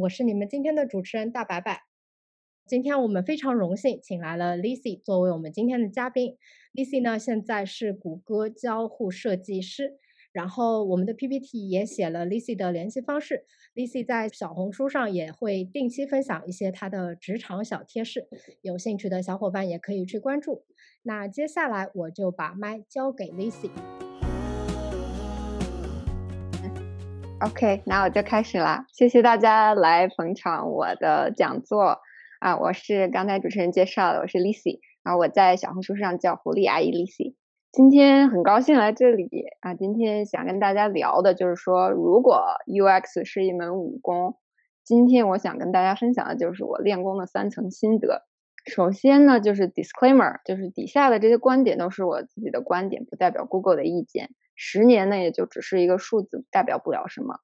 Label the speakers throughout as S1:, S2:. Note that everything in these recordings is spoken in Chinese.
S1: 我是你们今天的主持人大白白。今天我们非常荣幸请来了 Lizzy 作为我们今天的嘉宾。Lizzy 呢现在是谷歌交互设计师，然后我们的 PPT 也写了 Lizzy 的联系方式。Lizzy 在小红书上也会定期分享一些她的职场小贴士，有兴趣的小伙伴也可以去关注。那接下来我就把麦交给 Lizzy。
S2: OK，那我就开始啦。谢谢大家来捧场我的讲座啊！我是刚才主持人介绍的，我是 Lissy，然后我在小红书上叫狐狸阿姨 Lissy。今天很高兴来这里啊！今天想跟大家聊的就是说，如果 UX 是一门武功，今天我想跟大家分享的就是我练功的三层心得。首先呢，就是 disclaimer，就是底下的这些观点都是我自己的观点，不代表 Google 的意见。十年那，也就只是一个数字，代表不了什么。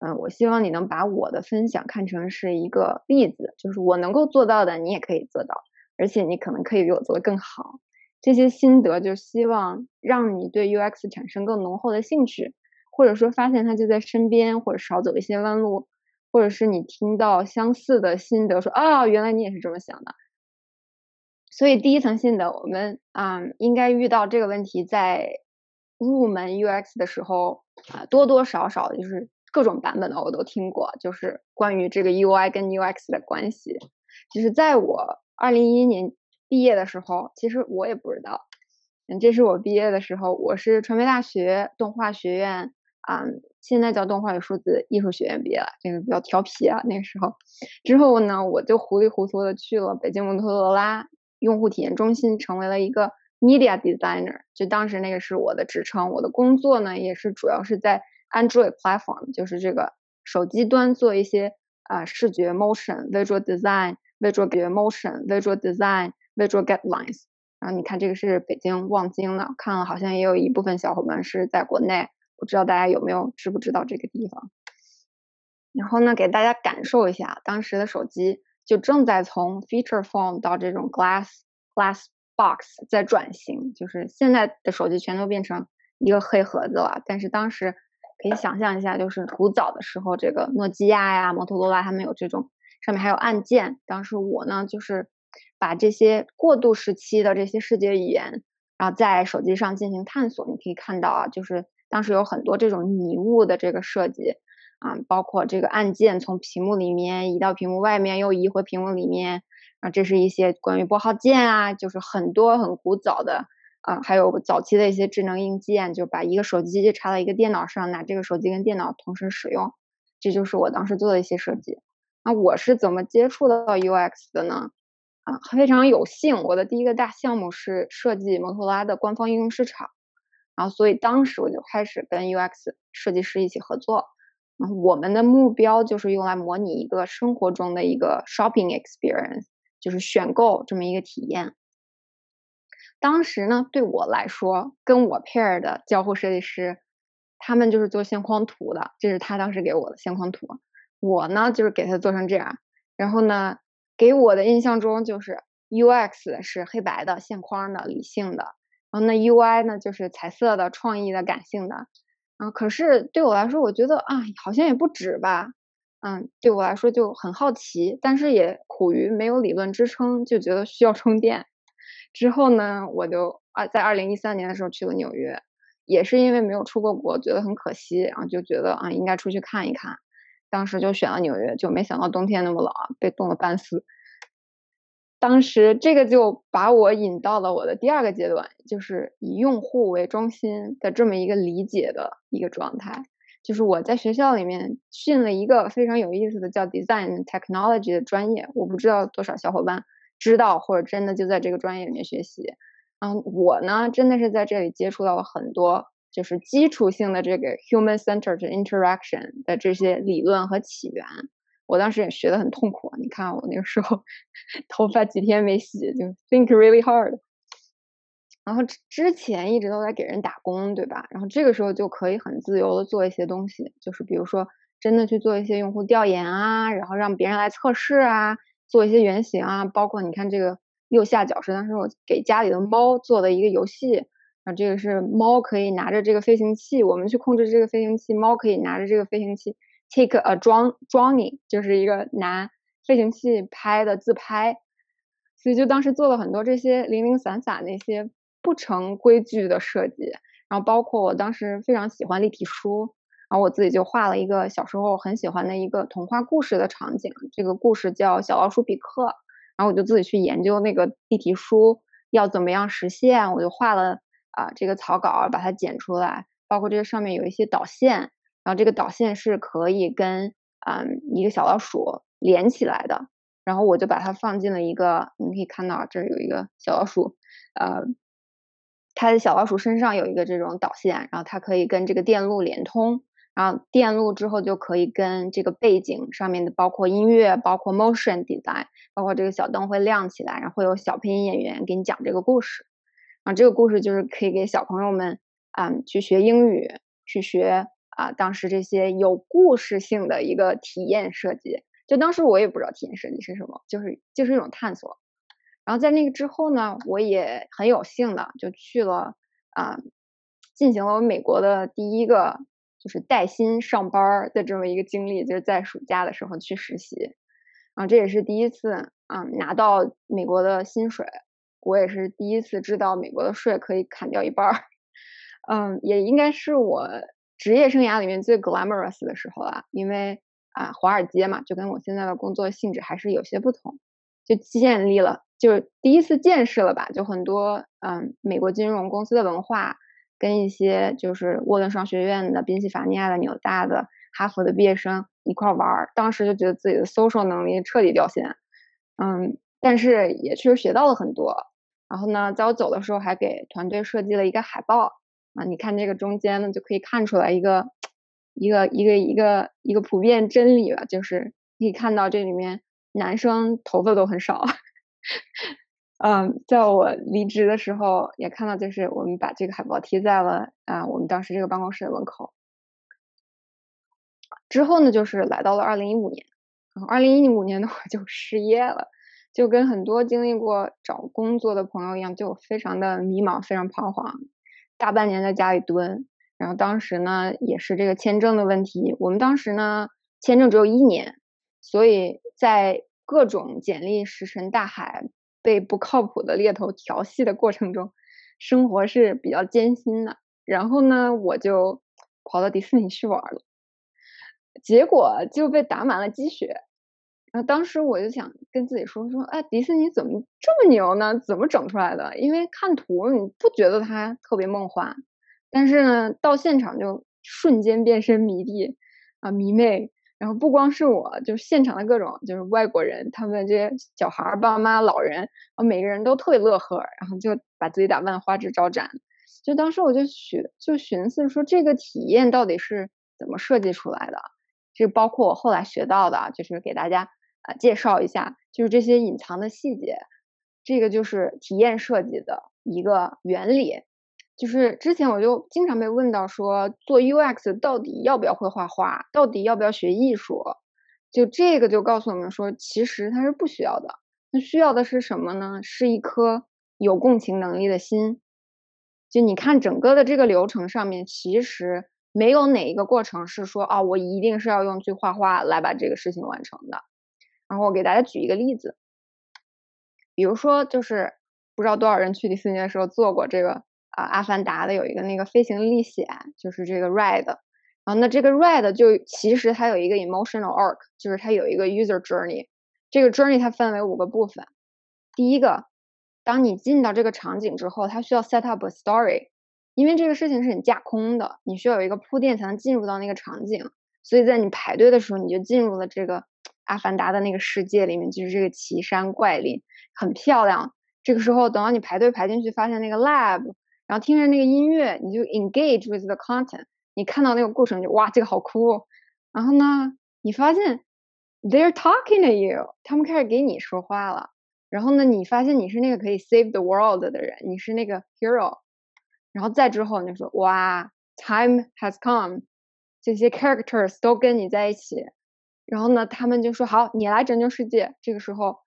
S2: 嗯，我希望你能把我的分享看成是一个例子，就是我能够做到的，你也可以做到，而且你可能可以比我做得更好。这些心得就希望让你对 UX 产生更浓厚的兴趣，或者说发现它就在身边，或者少走一些弯路，或者是你听到相似的心得，说啊，原来你也是这么想的。所以第一层心得，我们嗯应该遇到这个问题，在入门 UX 的时候啊，多多少少就是各种版本的我都听过，就是关于这个 UI 跟 UX 的关系。就是在我二零一一年毕业的时候，其实我也不知道，嗯，这是我毕业的时候，我是传媒大学动画学院啊、现在叫动画与数字艺术学院毕业了，这个比较调皮啊，那个时候。之后呢，我就糊里糊涂的去了北京摩托罗拉用户体验中心，成为了一个。Media designer，就当时那个是我的职称，我的工作呢也是主要是在 Android platform，就是这个手机端做一些啊、视觉 motion、visual design、visual motion、visual design、visual guidelines。然后你看这个是北京望京的，看了好像也有一部分小伙伴是在国内，不知道大家有没有知不知道这个地方。然后呢，给大家感受一下当时的手机就正在从 feature phone 到这种 glass glass。Box 在转型，就是现在的手机全都变成一个黑盒子了。但是当时可以想象一下，就是古早的时候，这个诺基亚呀、摩托罗拉他们有这种上面还有按键。当时我呢，就是把这些过渡时期的这些视觉语言，然后在手机上进行探索。你可以看到啊，就是当时有很多这种拟物的这个设计啊，包括这个按键从屏幕里面移到屏幕外面，又移回屏幕里面。啊，这是一些关于拨号键啊，就是很多很古早的啊，还有早期的一些智能硬件，就把一个手机插到一个电脑上，拿这个手机跟电脑同时使用，这就是我当时做的一些设计。那我是怎么接触到 UX 的呢？啊，非常有幸，我的第一个大项目是设计摩托罗拉的官方应用市场，然后所以当时我就开始跟 UX 设计师一起合作。然后我们的目标就是用来模拟一个生活中的一个 shopping experience。就是选购这么一个体验。当时呢，对我来说，跟我 pair 的交互设计师，他们就是做线框图的，这是他当时给我的线框图。我呢，就是给他做成这样。然后呢，给我的印象中就是 UX 是黑白的、线框的、理性的，然后那 UI 呢就是彩色的、创意的、感性的。啊，可是对我来说，我觉得啊，好像也不止吧。嗯，对我来说就很好奇，但是也苦于没有理论支撑，就觉得需要充电。之后呢，我就啊，在二零一三年的时候去了纽约，也是因为没有出过国，觉得很可惜，然后就觉得啊，应该出去看一看。当时就选了纽约，就没想到冬天那么冷，被冻了半死。当时这个就把我引到了我的第二个阶段，就是以用户为中心的这么一个理解的一个状态。就是我在学校里面训了一个非常有意思的叫 Design Technology 的专业，我不知道多少小伙伴知道或者真的就在这个专业里面学习。嗯，我呢真的是在这里接触到了很多就是基础性的这个 human centered interaction 的这些理论和起源。我当时也学的很痛苦。你看我那个时候 头发几天没洗，就 think really hard。然后之前一直都在给人打工，对吧？然后这个时候就可以很自由的做一些东西，就是比如说真的去做一些用户调研啊，然后让别人来测试啊，做一些原型啊，包括你看这个右下角是当时我给家里的猫做的一个游戏，然后这个是猫可以拿着这个飞行器，我们去控制这个飞行器，猫可以拿着这个飞行器 take a draw drawing，就是一个拿飞行器拍的自拍，所以就当时做了很多这些零零散散那些。不成规矩的设计，然后包括我当时非常喜欢立体书，然后我自己就画了一个小时候很喜欢的一个童话故事的场景，这个故事叫《小老鼠比克》，然后我就自己去研究那个立体书要怎么样实现，我就画了啊这个草稿，把它剪出来，包括这个上面有一些导线，然后这个导线是可以跟嗯一个小老鼠连起来的，然后我就把它放进了一个，你可以看到这儿有一个小老鼠，呃。它的小老鼠身上有一个这种导线，然后它可以跟这个电路连通，然后电路之后就可以跟这个背景上面的，包括音乐，包括 motion design，包括这个小灯会亮起来，然后会有小配音演员给你讲这个故事，啊，这个故事就是可以给小朋友们啊去学英语，去学啊当时这些有故事性的一个体验设计。就当时我也不知道体验设计是什么，就是就是一种探索。然后在那个之后呢，我也很有幸的就去了啊，进行了我美国的第一个就是带薪上班的这么一个经历，就是在暑假的时候去实习，然啊，这也是第一次啊拿到美国的薪水，我也是第一次知道美国的税可以砍掉一半儿，嗯，也应该是我职业生涯里面最 glamorous 的时候了，因为啊华尔街嘛，就跟我现在的工作性质还是有些不同，就建立了。就是第一次见识了吧，就很多嗯，美国金融公司的文化，跟一些就是沃顿商学院的、宾夕法尼亚的、纽大的、哈佛的毕业生一块玩儿，当时就觉得自己的 social 能力彻底掉线，嗯，但是也确实学到了很多。然后呢，在我走的时候还给团队设计了一个海报啊，你看这个中间呢就可以看出来一个一个一个一个一个普遍真理吧，就是可以看到这里面男生头发都很少。嗯，在我离职的时候，也看到，就是我们把这个海报贴在了啊，我们当时这个办公室的门口。之后呢，就是来到了二零一五年，然后二零一五年的话就失业了，就跟很多经历过找工作的朋友一样，就非常的迷茫，非常彷徨，大半年在家里蹲。然后当时呢，也是这个签证的问题，我们当时呢，签证只有一年，所以在。各种简历石沉大海，被不靠谱的猎头调戏的过程中，生活是比较艰辛的。然后呢，我就跑到迪士尼去玩了，结果就被打满了鸡血。然后当时我就想跟自己说说，哎，迪士尼怎么这么牛呢？怎么整出来的？因为看图你不觉得它特别梦幻，但是呢，到现场就瞬间变身迷弟啊，迷妹。然后不光是我，就是现场的各种就是外国人，他们这些小孩、爸妈、老人，啊，每个人都特别乐呵，然后就把自己打扮花枝招展。就当时我就寻就寻思说，这个体验到底是怎么设计出来的？就包括我后来学到的，就是给大家啊介绍一下，就是这些隐藏的细节。这个就是体验设计的一个原理。就是之前我就经常被问到说做 UX 到底要不要会画画，到底要不要学艺术？就这个就告诉我们说，其实它是不需要的。那需要的是什么呢？是一颗有共情能力的心。就你看整个的这个流程上面，其实没有哪一个过程是说啊，我一定是要用去画画来把这个事情完成的。然后我给大家举一个例子，比如说就是不知道多少人去迪士尼的时候做过这个。啊，阿凡达的有一个那个飞行历险，就是这个 ride，然后那这个 ride 就其实它有一个 emotional arc，就是它有一个 user journey，这个 journey 它分为五个部分。第一个，当你进到这个场景之后，它需要 set up a story，因为这个事情是你架空的，你需要有一个铺垫才能进入到那个场景，所以在你排队的时候，你就进入了这个阿凡达的那个世界里面，就是这个奇山怪岭，很漂亮。这个时候等到你排队排进去，发现那个 lab。然后听着那个音乐，你就 engage with the content。你看到那个过程就哇，这个好酷。然后呢，你发现 they're talking to you，他们开始给你说话了。然后呢，你发现你是那个可以 save the world 的人，你是那个 hero。然后再之后，你就说哇，time has come，这些 characters 都跟你在一起。然后呢，他们就说好，你来拯救世界。这个时候，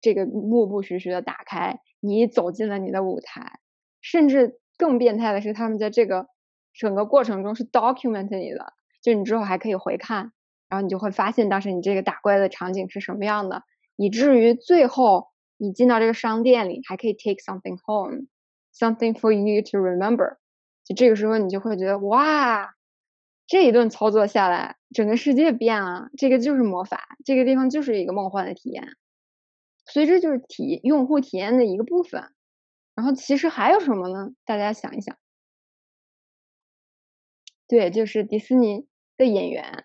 S2: 这个幕布徐徐的打开，你走进了你的舞台。甚至更变态的是，他们在这个整个过程中是 document 你的，就你之后还可以回看，然后你就会发现当时你这个打怪的场景是什么样的，以至于最后你进到这个商店里，还可以 take something home，something for you to remember。就这个时候你就会觉得哇，这一顿操作下来，整个世界变了，这个就是魔法，这个地方就是一个梦幻的体验，所以这就是体用户体验的一个部分。然后其实还有什么呢？大家想一想，对，就是迪士尼的演员。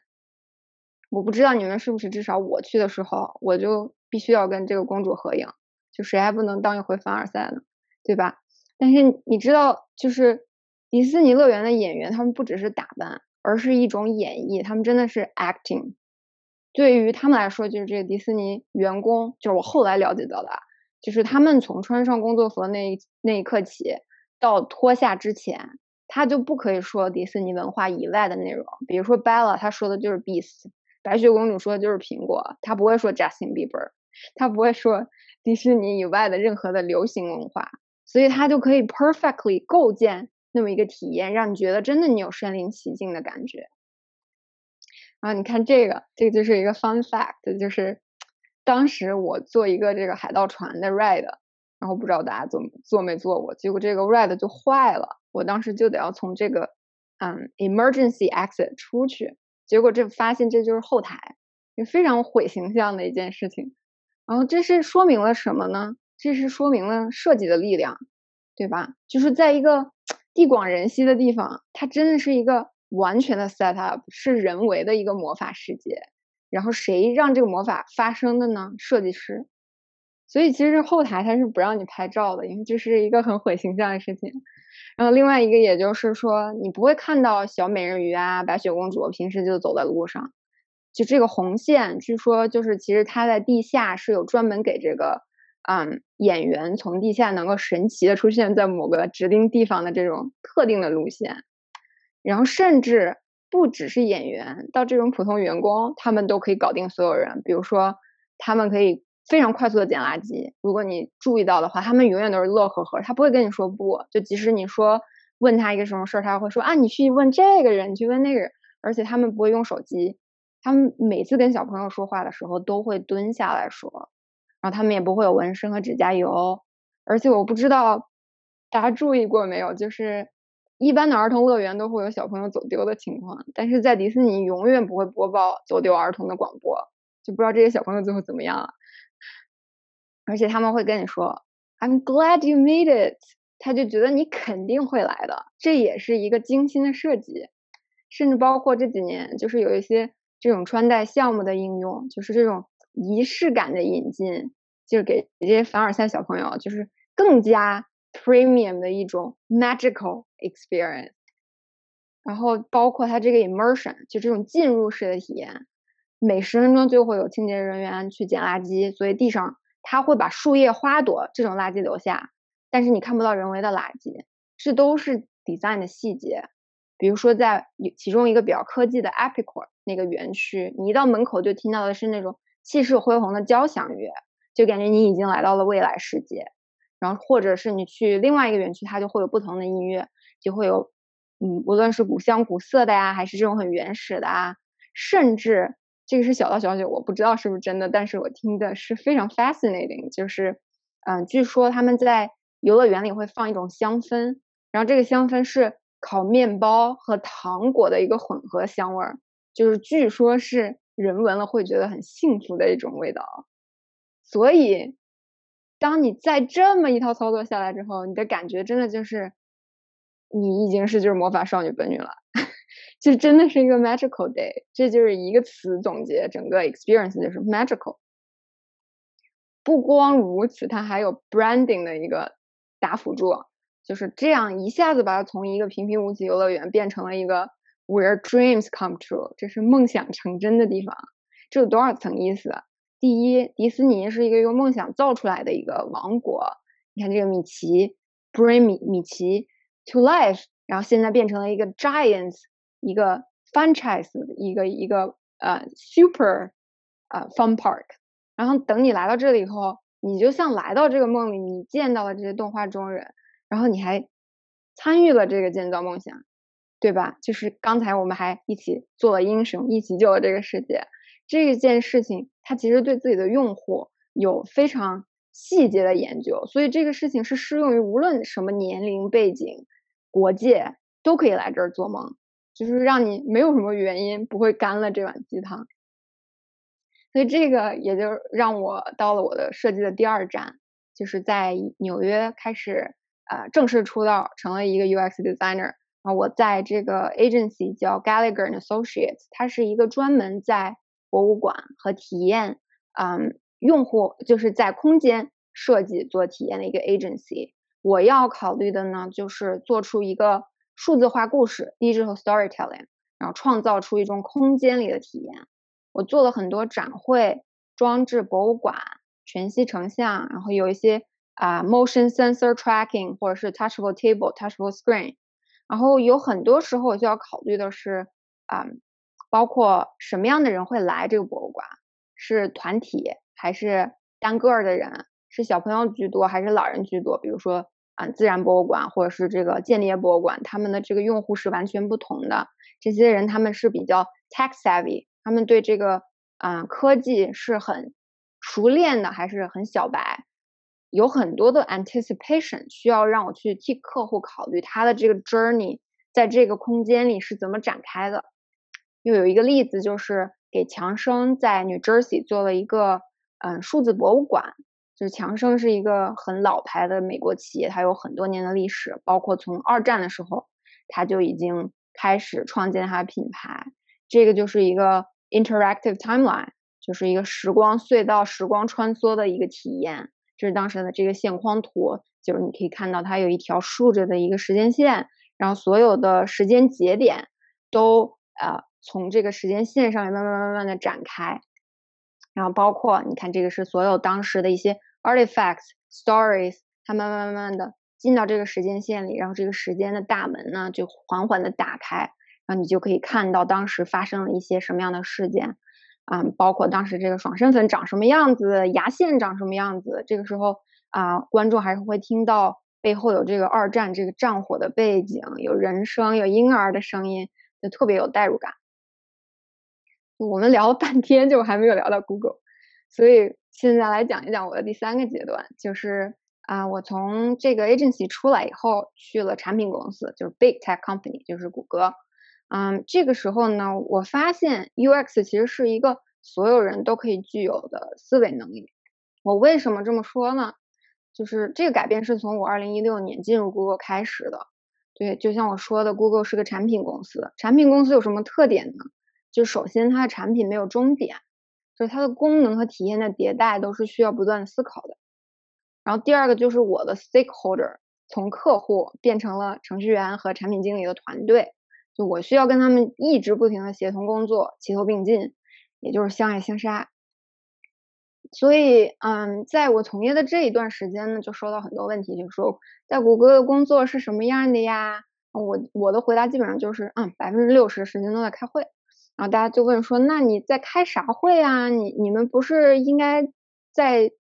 S2: 我不知道你们是不是，至少我去的时候，我就必须要跟这个公主合影，就谁还不能当一回凡尔赛呢？对吧？但是你知道，就是迪士尼乐园的演员，他们不只是打扮，而是一种演绎，他们真的是 acting。对于他们来说，就是这个迪士尼员工，就是我后来了解到的。就是他们从穿上工作服那那一刻起，到脱下之前，他就不可以说迪士尼文化以外的内容。比如说 Bella，他说的就是 Beast；白雪公主说的就是苹果，他不会说 Justin Bieber，他不会说迪士尼以外的任何的流行文化。所以他就可以 perfectly 构建那么一个体验，让你觉得真的你有身临其境的感觉。然后你看这个，这个就是一个 fun fact，就是。当时我坐一个这个海盗船的 ride，然后不知道大家坐坐没坐过，结果这个 ride 就坏了，我当时就得要从这个嗯 emergency exit 出去，结果这发现这就是后台，就非常毁形象的一件事情。然后这是说明了什么呢？这是说明了设计的力量，对吧？就是在一个 地广人稀的地方，它真的是一个完全的 set up，是人为的一个魔法世界。然后谁让这个魔法发生的呢？设计师。所以其实后台他是不让你拍照的，因为这是一个很毁形象的事情。然后另外一个，也就是说，你不会看到小美人鱼啊、白雪公主平时就走在路上。就这个红线，据说就是其实它在地下是有专门给这个嗯演员从地下能够神奇的出现在某个指定地方的这种特定的路线。然后甚至。不只是演员，到这种普通员工，他们都可以搞定所有人。比如说，他们可以非常快速的捡垃圾。如果你注意到的话，他们永远都是乐呵呵，他不会跟你说不。就即使你说问他一个什么事儿，他会说啊，你去问这个人，你去问那个人。而且他们不会用手机，他们每次跟小朋友说话的时候都会蹲下来说。然后他们也不会有纹身和指甲油。而且我不知道大家注意过没有，就是。一般的儿童乐园都会有小朋友走丢的情况，但是在迪士尼永远不会播报走丢儿童的广播，就不知道这些小朋友最后怎么样了。而且他们会跟你说 "I'm glad you made it"，他就觉得你肯定会来的，这也是一个精心的设计。甚至包括这几年，就是有一些这种穿戴项目的应用，就是这种仪式感的引进，就是给这些凡尔赛小朋友，就是更加。Premium 的一种 magical experience，然后包括它这个 immersion，就这种进入式的体验，每十分钟就会有清洁人员去捡垃圾，所以地上他会把树叶、花朵这种垃圾留下，但是你看不到人为的垃圾，这都是 design 的细节。比如说在其中一个比较科技的 Epicor 那个园区，你一到门口就听到的是那种气势恢宏的交响乐，就感觉你已经来到了未来世界。然后，或者是你去另外一个园区，它就会有不同的音乐，就会有，嗯，无论是古香古色的呀，还是这种很原始的啊，甚至这个是小道消息，我不知道是不是真的，但是我听的是非常 fascinating，就是，嗯，据说他们在游乐园里会放一种香氛，然后这个香氛是烤面包和糖果的一个混合香味儿，就是据说是人闻了会觉得很幸福的一种味道，所以。当你在这么一套操作下来之后，你的感觉真的就是，你已经是就是魔法少女本女了，就真的是一个 magical day，这就是一个词总结整个 experience 就是 magical。不光如此，它还有 branding 的一个大辅助，就是这样一下子把它从一个平平无奇游乐园变成了一个 where dreams come true，这是梦想成真的地方。这有多少层意思？第一，迪士尼是一个用梦想造出来的一个王国。你看这个米奇，bring 米米奇 to life，然后现在变成了一个 giants，一个 franchise，一个一个呃 super 呃 fun park。然后等你来到这里以后，你就像来到这个梦里，你见到了这些动画中人，然后你还参与了这个建造梦想，对吧？就是刚才我们还一起做了英雄，一起救了这个世界。这件事情，它其实对自己的用户有非常细节的研究，所以这个事情是适用于无论什么年龄背景、国界都可以来这儿做梦，就是让你没有什么原因不会干了这碗鸡汤。所以这个也就让我到了我的设计的第二站，就是在纽约开始呃正式出道，成了一个 UX designer。啊，我在这个 agency 叫 Gallagher and Associates，它是一个专门在博物馆和体验，嗯，用户就是在空间设计做体验的一个 agency。我要考虑的呢，就是做出一个数字化故事 （digital storytelling），然后创造出一种空间里的体验。我做了很多展会、装置博物馆、全息成像，然后有一些啊 motion sensor tracking 或者是 touchable table、touchable screen。然后有很多时候我就要考虑的是，啊。包括什么样的人会来这个博物馆？是团体还是单个的人？是小朋友居多还是老人居多？比如说，啊，自然博物馆或者是这个间谍博物馆，他们的这个用户是完全不同的。这些人他们是比较 tech savvy，他们对这个啊科技是很熟练的，还是很小白？有很多的 anticipation 需要让我去替客户考虑他的这个 journey 在这个空间里是怎么展开的。又有一个例子，就是给强生在 New Jersey 做了一个嗯数字博物馆。就是强生是一个很老牌的美国企业，它有很多年的历史，包括从二战的时候，它就已经开始创建它的品牌。这个就是一个 interactive timeline，就是一个时光隧道、时光穿梭的一个体验。这是当时的这个线框图，就是你可以看到它有一条竖着的一个时间线，然后所有的时间节点都呃。从这个时间线上面慢慢慢慢的展开，然后包括你看，这个是所有当时的一些 artifacts stories，它慢慢慢慢的进到这个时间线里，然后这个时间的大门呢就缓缓的打开，然后你就可以看到当时发生了一些什么样的事件，啊，包括当时这个爽身粉长什么样子，牙线长什么样子，这个时候啊，观众还是会听到背后有这个二战这个战火的背景，有人声，有婴儿的声音，就特别有代入感。我们聊了半天，就还没有聊到 Google，所以现在来讲一讲我的第三个阶段，就是啊，我从这个 agency 出来以后，去了产品公司，就是 big tech company，就是谷歌。嗯，这个时候呢，我发现 UX 其实是一个所有人都可以具有的思维能力。我为什么这么说呢？就是这个改变是从我2016年进入 Google 开始的。对，就像我说的，Google 是个产品公司，产品公司有什么特点呢？就首先，它的产品没有终点，就是它的功能和体验的迭代都是需要不断思考的。然后第二个就是我的 stakeholder 从客户变成了程序员和产品经理的团队，就我需要跟他们一直不停的协同工作，齐头并进，也就是相爱相杀。所以，嗯，在我从业的这一段时间呢，就收到很多问题，就是说在谷歌的工作是什么样的呀？我我的回答基本上就是，嗯，百分之六十时间都在开会。然后大家就问说：“那你在开啥会啊？你你们不是应该在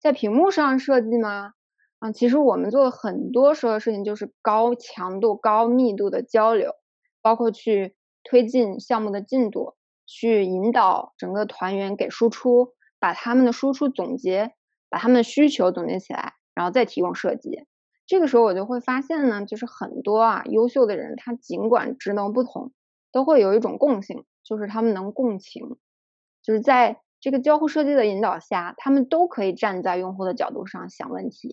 S2: 在屏幕上设计吗？”啊，其实我们做了很多时候的事情就是高强度、高密度的交流，包括去推进项目的进度，去引导整个团员给输出，把他们的输出总结，把他们的需求总结起来，然后再提供设计。这个时候我就会发现呢，就是很多啊优秀的人，他尽管职能不同，都会有一种共性。就是他们能共情，就是在这个交互设计的引导下，他们都可以站在用户的角度上想问题，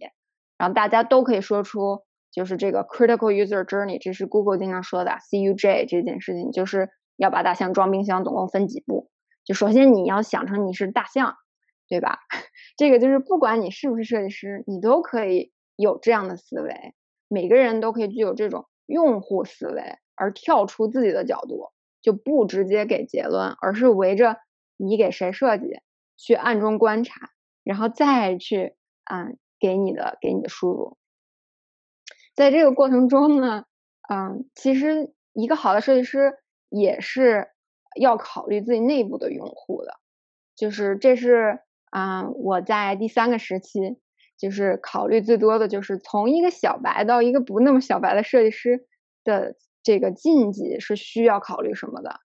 S2: 然后大家都可以说出就是这个 critical user journey，这是 Google 经常说的 CUJ 这件事情，就是要把大象装冰箱，总共分几步？就首先你要想成你是大象，对吧？这个就是不管你是不是设计师，你都可以有这样的思维，每个人都可以具有这种用户思维，而跳出自己的角度。就不直接给结论，而是围着你给谁设计，去暗中观察，然后再去嗯给你的给你的输入。在这个过程中呢，嗯，其实一个好的设计师也是要考虑自己内部的用户的，就是这是啊我在第三个时期。就是考虑最多的就是从一个小白到一个不那么小白的设计师的这个禁忌是需要考虑什么的？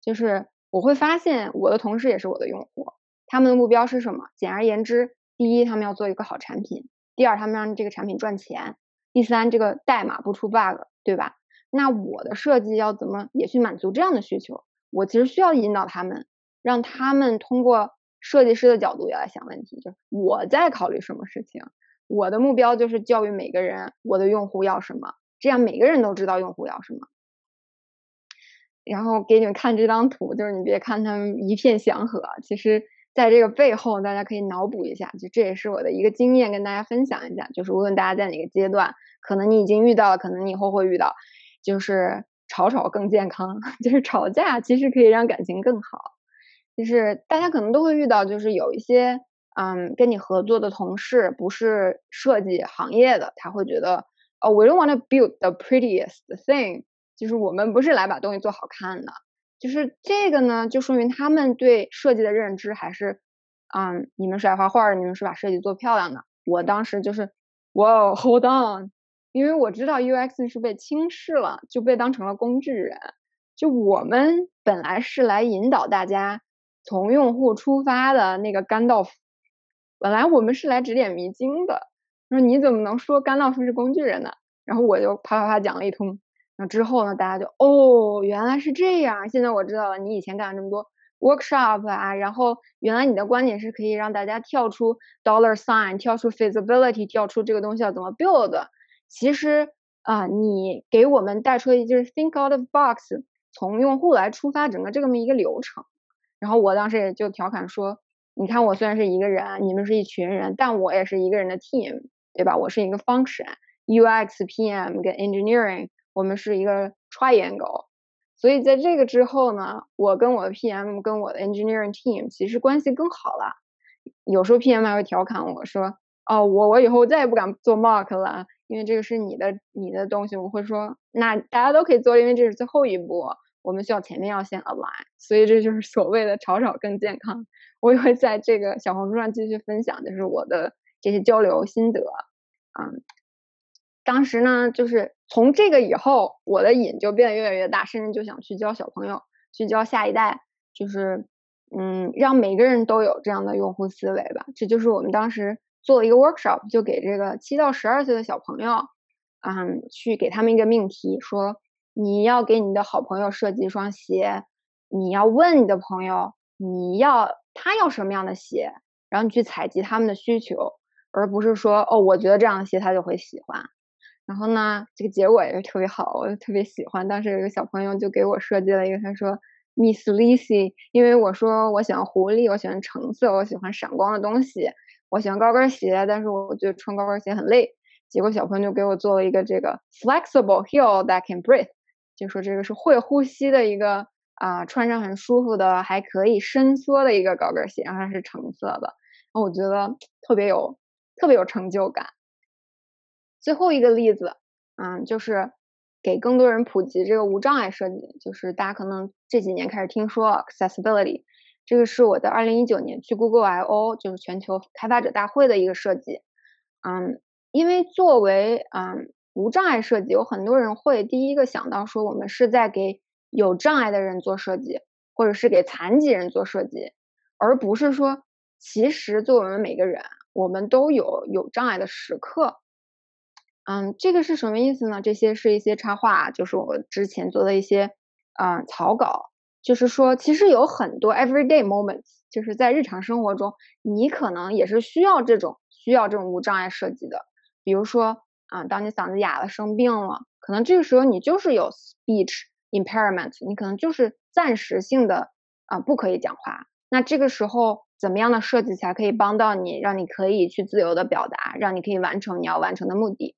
S2: 就是我会发现我的同事也是我的用户，他们的目标是什么？简而言之，第一，他们要做一个好产品；第二，他们让这个产品赚钱；第三，这个代码不出 bug，对吧？那我的设计要怎么也去满足这样的需求？我其实需要引导他们，让他们通过。设计师的角度也来想问题，就是我在考虑什么事情，我的目标就是教育每个人，我的用户要什么，这样每个人都知道用户要什么。然后给你们看这张图，就是你别看他们一片祥和，其实在这个背后，大家可以脑补一下，就这也是我的一个经验，跟大家分享一下。就是无论大家在哪个阶段，可能你已经遇到了，可能你以后会遇到，就是吵吵更健康，就是吵架其实可以让感情更好。就是大家可能都会遇到，就是有一些嗯跟你合作的同事不是设计行业的，他会觉得哦，we don't want to build the prettiest thing，就是我们不是来把东西做好看的，就是这个呢，就说明他们对设计的认知还是嗯，你们是爱画画的，你们是把设计做漂亮的。我当时就是哇，hold on，因为我知道 UX 是被轻视了，就被当成了工具人。就我们本来是来引导大家。从用户出发的那个甘道夫，本来我们是来指点迷津的。说你怎么能说甘道夫是工具人呢？然后我就啪啪啪讲了一通。那之后呢，大家就哦，原来是这样。现在我知道了，你以前干了这么多 workshop 啊，然后原来你的观点是可以让大家跳出 dollar sign，跳出 feasibility，跳出这个东西要怎么 build。其实啊，你给我们带出的就是 think out of box，从用户来出发，整个这么一个流程。然后我当时也就调侃说：“你看，我虽然是一个人，你们是一群人，但我也是一个人的 team，对吧？我是一个 function，UX、PM 跟 engineering，我们是一个 triangle。所以在这个之后呢，我跟我的 PM 跟我的 engineering team 其实关系更好了。有时候 PM 还会调侃我说：‘哦，我我以后再也不敢做 mark 了，因为这个是你的你的东西。’我会说：‘那大家都可以做，因为这是最后一步。’我们需要前面要先 align，所以这就是所谓的吵吵更健康。我也会在这个小红书上继续分享，就是我的这些交流心得。嗯，当时呢，就是从这个以后，我的瘾就变得越来越大，甚至就想去教小朋友，去教下一代，就是嗯，让每个人都有这样的用户思维吧。这就是我们当时做了一个 workshop，就给这个七到十二岁的小朋友，嗯，去给他们一个命题，说。你要给你的好朋友设计一双鞋，你要问你的朋友，你要他要什么样的鞋，然后你去采集他们的需求，而不是说哦，我觉得这样的鞋他就会喜欢。然后呢，这个结果也是特别好，我就特别喜欢。当时有一个小朋友就给我设计了一个，他说 Miss Lizzy，因为我说我喜欢狐狸，我喜欢橙色，我喜欢闪光的东西，我喜欢高跟鞋，但是我觉得穿高跟鞋很累。结果小朋友就给我做了一个这个 flexible heel that can breathe。就说这个是会呼吸的一个啊，穿上很舒服的，还可以伸缩的一个高跟鞋，然后它是橙色的，然后我觉得特别有特别有成就感。最后一个例子，嗯，就是给更多人普及这个无障碍设计，就是大家可能这几年开始听说 accessibility，这个是我在二零一九年去 Google I/O，就是全球开发者大会的一个设计，嗯，因为作为嗯。无障碍设计有很多人会第一个想到说，我们是在给有障碍的人做设计，或者是给残疾人做设计，而不是说，其实作为我们每个人，我们都有有障碍的时刻。嗯，这个是什么意思呢？这些是一些插画，就是我之前做的一些嗯草稿，就是说，其实有很多 everyday moments，就是在日常生活中，你可能也是需要这种需要这种无障碍设计的，比如说。啊，当你嗓子哑了、生病了，可能这个时候你就是有 speech impairment，你可能就是暂时性的啊不可以讲话。那这个时候怎么样的设计才可以帮到你，让你可以去自由的表达，让你可以完成你要完成的目的？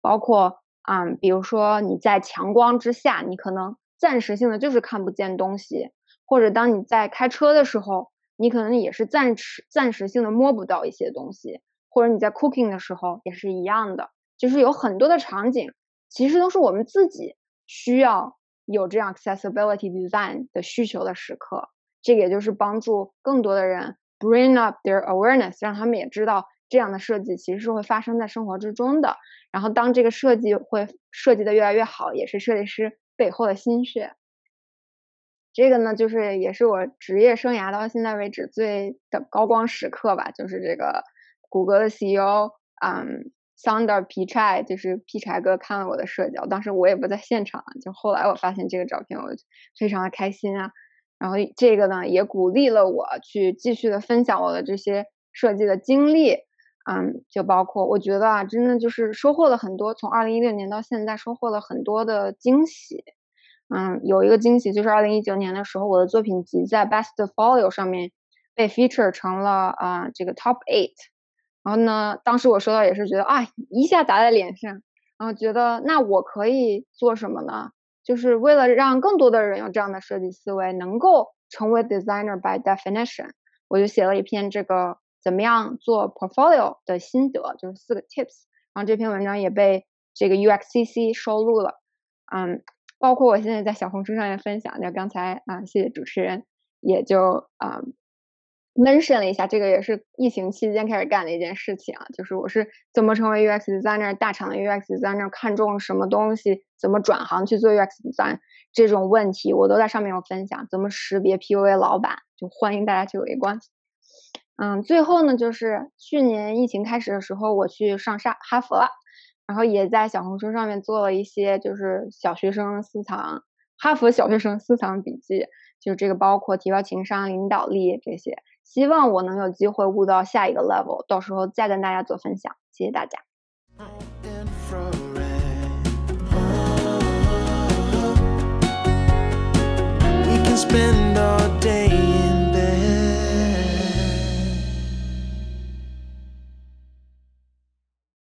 S2: 包括嗯，比如说你在强光之下，你可能暂时性的就是看不见东西，或者当你在开车的时候，你可能也是暂时暂时性的摸不到一些东西，或者你在 cooking 的时候也是一样的，就是有很多的场景，其实都是我们自己需要有这样 accessibility design 的需求的时刻。这个也就是帮助更多的人 bring up their awareness，让他们也知道这样的设计其实是会发生在生活之中的。然后当这个设计会设计的越来越好，也是设计师背后的心血。这个呢，就是也是我职业生涯到现在为止最的高光时刻吧，就是这个谷歌的 CEO，嗯，Sundar Pichai，就是 Pichai 哥看了我的设计，当时我也不在现场，就后来我发现这个照片，我非常的开心啊。然后这个呢，也鼓励了我去继续的分享我的这些设计的经历，嗯，就包括我觉得啊，真的就是收获了很多，从二零一六年到现在收获了很多的惊喜，嗯，有一个惊喜就是二零一九年的时候，我的作品集在 Best Folio 上面被 feature 成了啊这个 Top Eight，然后呢，当时我收到也是觉得啊一下打在脸上，然后觉得那我可以做什么呢？就是为了让更多的人有这样的设计思维，能够成为 designer by definition，我就写了一篇这个怎么样做 portfolio 的心得，就是四个 tips。然后这篇文章也被这个 UXCC 收录了，嗯，包括我现在在小红书上也分享。就刚才啊，谢谢主持人，也就啊。Mention 了一下，这个也是疫情期间开始干的一件事情啊，就是我是怎么成为 UX designer，大厂的 UX designer 看中什么东西，怎么转行去做 UX design 这种问题，我都在上面有分享。怎么识别 PUA 老板，就欢迎大家去围观。嗯，最后呢，就是去年疫情开始的时候，我去上沙哈佛了，然后也在小红书上面做了一些就是小学生私藏哈佛小学生私藏笔记，就是这个包括提高情商、领导力这些。希望我能有机会悟到下一个 level，到时候再跟大家做分享。谢谢大家。
S3: spend